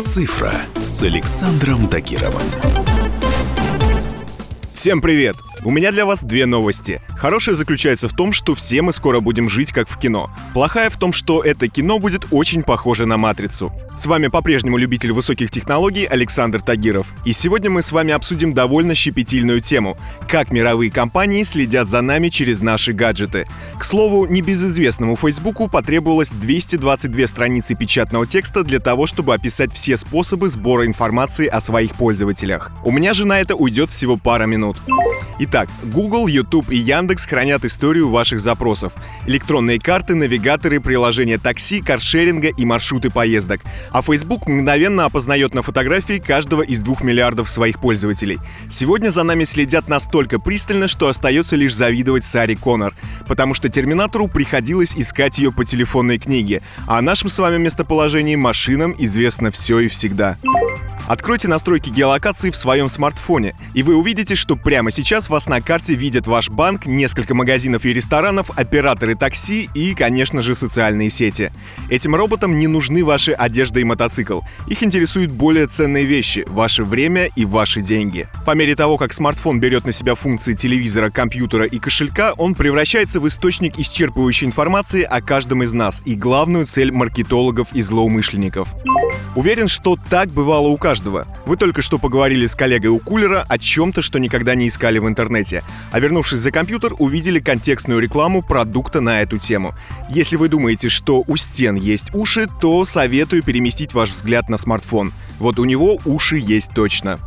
«Цифра» с Александром Тагировым. Всем привет! У меня для вас две новости. Хорошая заключается в том, что все мы скоро будем жить как в кино. Плохая в том, что это кино будет очень похоже на «Матрицу». С вами по-прежнему любитель высоких технологий Александр Тагиров. И сегодня мы с вами обсудим довольно щепетильную тему – как мировые компании следят за нами через наши гаджеты. К слову, небезызвестному Фейсбуку потребовалось 222 страницы печатного текста для того, чтобы описать все способы сбора информации о своих пользователях. У меня же на это уйдет всего пара минут. Итак, Google, YouTube и Яндекс хранят историю ваших запросов. Электронные карты, навигаторы, приложения такси, каршеринга и маршруты поездок. А Facebook мгновенно опознает на фотографии каждого из двух миллиардов своих пользователей. Сегодня за нами следят настолько пристально, что остается лишь завидовать Саре Коннор, потому что Терминатору приходилось искать ее по телефонной книге, а о нашем с вами местоположении машинам известно все и всегда. Откройте настройки геолокации в своем смартфоне, и вы увидите, что прямо сейчас вас на карте видят ваш банк, несколько магазинов и ресторанов, операторы такси и, конечно же, социальные сети. Этим роботам не нужны ваши одежда и мотоцикл. Их интересуют более ценные вещи — ваше время и ваши деньги. По мере того, как смартфон берет на себя функции телевизора, компьютера и кошелька, он превращается в источник исчерпывающей информации о каждом из нас и главную цель маркетологов и злоумышленников. Уверен, что так бывало у каждого. Вы только что поговорили с коллегой у кулера о чем-то, что никогда не искали в интернете. А вернувшись за компьютер, увидели контекстную рекламу продукта на эту тему. Если вы думаете, что у стен есть уши, то советую переместить ваш взгляд на смартфон. Вот у него уши есть точно.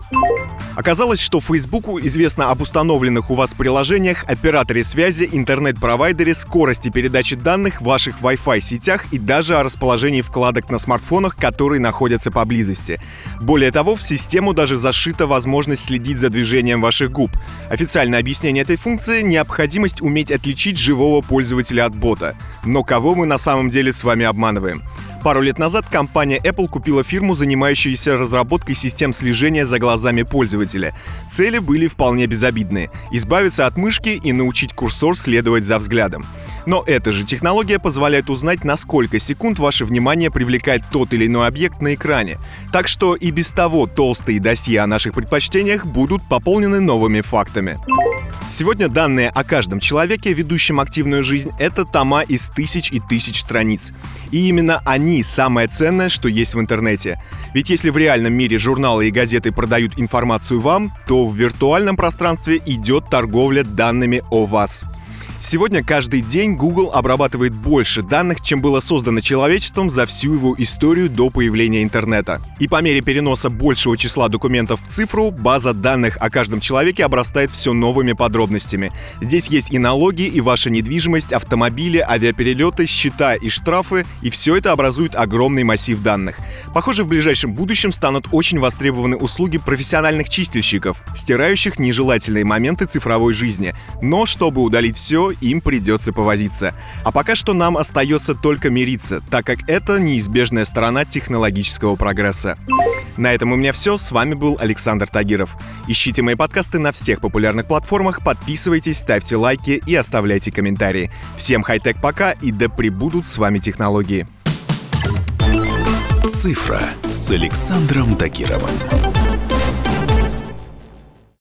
Оказалось, что Фейсбуку известно об установленных у вас приложениях, операторе связи, интернет-провайдере, скорости передачи данных, ваших Wi-Fi сетях и даже о расположении вкладок на смартфонах, которые находятся поблизости. Более того, в систему даже зашита возможность следить за движением ваших губ. Официальное объяснение этой функции — необходимость уметь отличить живого пользователя от бота. Но кого мы на самом деле с вами обманываем? Пару лет назад компания Apple купила фирму, занимающуюся разработкой систем слежения за глазами пользователя. Цели были вполне безобидные — избавиться от мышки и научить курсор следовать за взглядом. Но эта же технология позволяет узнать, на сколько секунд ваше внимание привлекает тот или иной объект на экране. Так что и без того толстые досье о наших предпочтениях будут пополнены новыми фактами. Сегодня данные о каждом человеке, ведущем активную жизнь, это тома из тысяч и тысяч страниц. И именно они самое ценное, что есть в интернете. Ведь если в реальном мире журналы и газеты продают информацию вам, то в виртуальном пространстве идет торговля данными о вас. Сегодня каждый день Google обрабатывает больше данных, чем было создано человечеством за всю его историю до появления интернета. И по мере переноса большего числа документов в цифру, база данных о каждом человеке обрастает все новыми подробностями. Здесь есть и налоги, и ваша недвижимость, автомобили, авиаперелеты, счета и штрафы, и все это образует огромный массив данных. Похоже, в ближайшем будущем станут очень востребованы услуги профессиональных чистильщиков, стирающих нежелательные моменты цифровой жизни. Но чтобы удалить все, им придется повозиться. А пока что нам остается только мириться, так как это неизбежная сторона технологического прогресса. На этом у меня все. С вами был Александр Тагиров. Ищите мои подкасты на всех популярных платформах, подписывайтесь, ставьте лайки и оставляйте комментарии. Всем хай-тек пока и да пребудут с вами технологии. «Цифра» с Александром Тагировым.